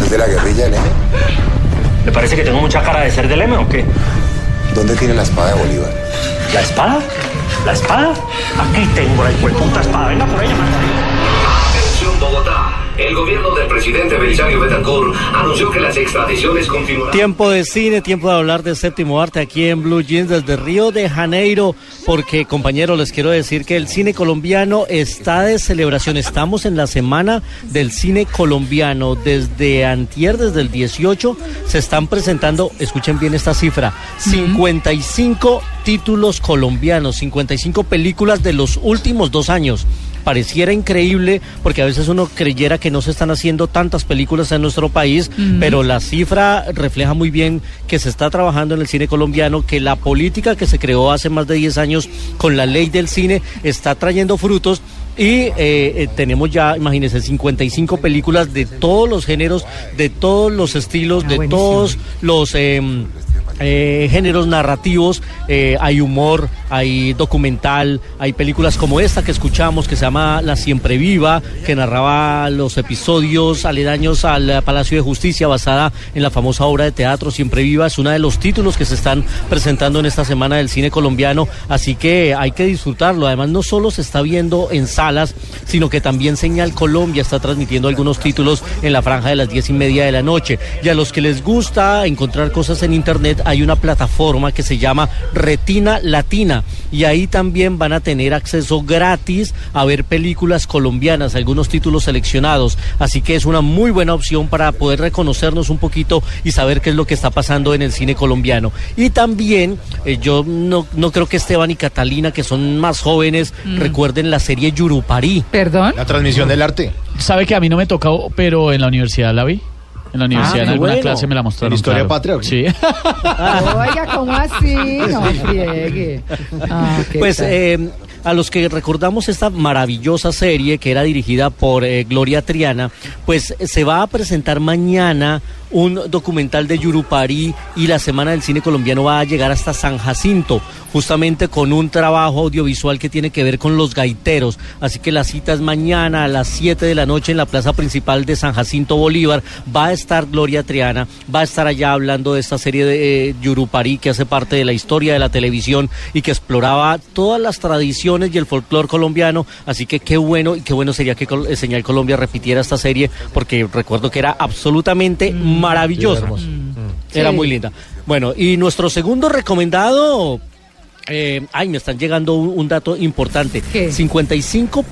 ¿Usted es de la guerrilla del M? ¿Le parece que tengo mucha cara de ser del M o qué? ¿Dónde tiene la espada de Bolívar? ¿La espada? ¿La espada? Aquí tengo la puta espada. Venga por ella, Bogotá. El gobierno del presidente Belisario Betancourt anunció que las extradiciones continuarán. Tiempo de cine, tiempo de hablar de séptimo arte aquí en Blue Jeans desde Río de Janeiro, porque compañeros les quiero decir que el cine colombiano está de celebración. Estamos en la semana del cine colombiano. Desde antier, desde el 18, se están presentando, escuchen bien esta cifra, 55 títulos colombianos, 55 películas de los últimos dos años pareciera increíble porque a veces uno creyera que no se están haciendo tantas películas en nuestro país, pero la cifra refleja muy bien que se está trabajando en el cine colombiano, que la política que se creó hace más de 10 años con la ley del cine está trayendo frutos. Y eh, eh, tenemos ya, imagínense, 55 películas de todos los géneros, de todos los estilos, de todos los em, eh, géneros narrativos, eh, hay humor, hay documental, hay películas como esta que escuchamos que se llama La Siempre Viva, que narraba los episodios aledaños al Palacio de Justicia basada en la famosa obra de teatro Siempre Viva, es uno de los títulos que se están presentando en esta semana del cine colombiano, así que hay que disfrutarlo, además no solo se está viendo en salas, sino que también Señal Colombia está transmitiendo algunos títulos en la franja de las diez y media de la noche, y a los que les gusta encontrar cosas en internet, hay una plataforma que se llama Retina Latina y ahí también van a tener acceso gratis a ver películas colombianas, algunos títulos seleccionados. Así que es una muy buena opción para poder reconocernos un poquito y saber qué es lo que está pasando en el cine colombiano. Y también, eh, yo no, no creo que Esteban y Catalina, que son más jóvenes, recuerden la serie Yurupari. ¿Perdón? La transmisión del arte. Sabe que a mí no me tocó, pero en la universidad la vi. En la universidad, Ah, en alguna bueno. clase me la mostraron. ¿En historia claro. patria o qué? Sí. Oiga, ¿cómo así? No friegue. Ah, ¿qué Pues eh, a los que recordamos esta maravillosa serie que era dirigida por eh, Gloria Triana, pues se va a presentar mañana un documental de Yurupari y la Semana del Cine Colombiano va a llegar hasta San Jacinto, justamente con un trabajo audiovisual que tiene que ver con los gaiteros. Así que la cita es mañana a las 7 de la noche en la plaza principal de San Jacinto Bolívar. Va a estar Gloria Triana, va a estar allá hablando de esta serie de eh, Yurupari que hace parte de la historia de la televisión y que exploraba todas las tradiciones y el folclore colombiano. Así que qué bueno y qué bueno sería que eh, Señal Colombia repitiera esta serie porque recuerdo que era absolutamente maravillosa. Era Sí. muy linda. Bueno, y nuestro segundo recomendado, eh, ay, me están llegando un, un dato importante. ¿Qué? 55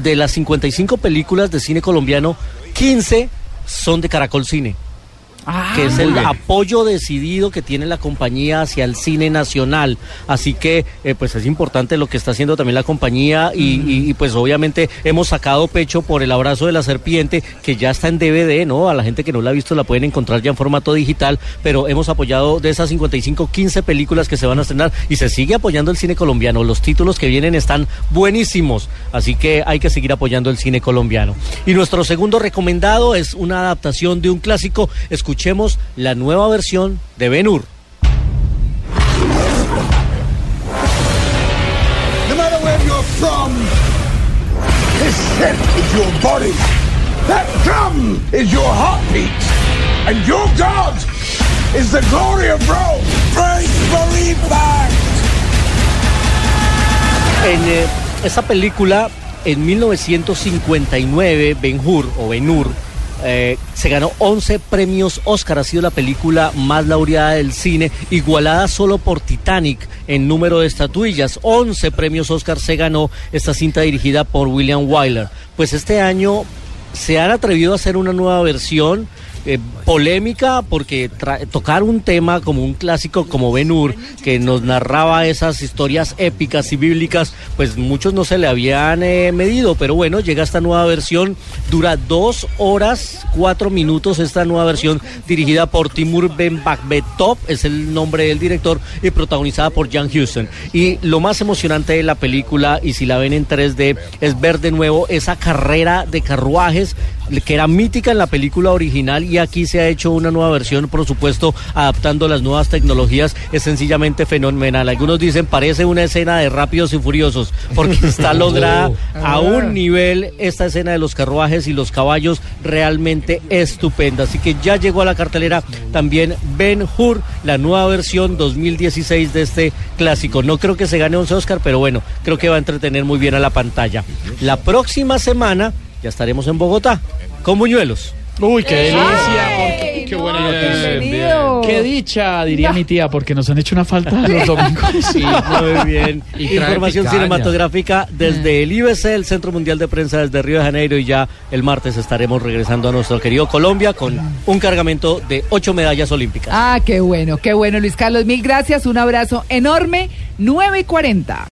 de las 55 películas de cine colombiano, 15 son de Caracol Cine Ah, que es el apoyo decidido que tiene la compañía hacia el cine nacional. Así que, eh, pues es importante lo que está haciendo también la compañía y, y- y, pues obviamente hemos sacado pecho por el abrazo de la serpiente que ya está en DVD, ¿no? A la gente que no la ha visto la pueden encontrar ya en formato digital, pero hemos apoyado de esas 55, 15 películas que se van a estrenar y se sigue apoyando el cine colombiano. Los títulos que vienen están buenísimos, así que hay que seguir apoyando el cine colombiano. Y nuestro segundo recomendado es una adaptación de un clásico. Escuchemos la nueva versión de Ben Hur. No matter where you're from, this set is your body. That drum is your heartbeat. And your God is the glory of Rome. Praise believe that. En eh, esa película, en 1959, Ben Hur o Ben Hur eh, se ganó 11 premios Oscar. Ha sido la película más laureada del cine, igualada solo por Titanic en número de estatuillas. 11 premios Oscar se ganó esta cinta dirigida por William Wyler. Pues este año se han atrevido a hacer una nueva versión eh, polémica porque tocar un tema como un clásico como Ben Hur, que nos narraba esas historias épicas y bíblicas, pues muchos no se le habían eh, medido, pero bueno, llega esta nueva versión, dura dos horas, cuatro minutos esta nueva versión dirigida por Timur Ben Bakbetov, es el nombre del director, y protagonizada por Jan Houston. Y lo más emocionante de la película, y si la ven en 3D, es ver de nuevo esa carrera de carruajes que era mítica en la película original y aquí se ha hecho una nueva versión, por supuesto, adaptando las nuevas tecnologías, es sencillamente fenomenal. Algunos dicen parece una escena de Rápidos y Furiosos, porque está lograda a un nivel esta escena de los carruajes y los caballos realmente estupenda. Así que ya llegó a la cartelera también Ben Hur, la nueva versión 2016 de este clásico. No creo que se gane 11 Oscar, pero bueno, creo que va a entretener muy bien a la pantalla. La próxima semana ya estaremos en Bogotá con Buñuelos. Uy, qué delicia. Ay, qué no, buena bienvenido. Qué dicha, diría mi tía, porque nos han hecho una falta los domingos. Sí, muy bien. Y Información picaña. cinematográfica desde el IBC, el Centro Mundial de Prensa desde Río de Janeiro y ya el martes estaremos regresando a nuestro querido Colombia con un cargamento de ocho medallas olímpicas. Ah, qué bueno, qué bueno, Luis Carlos. Mil gracias, un abrazo enorme. 9 y 40.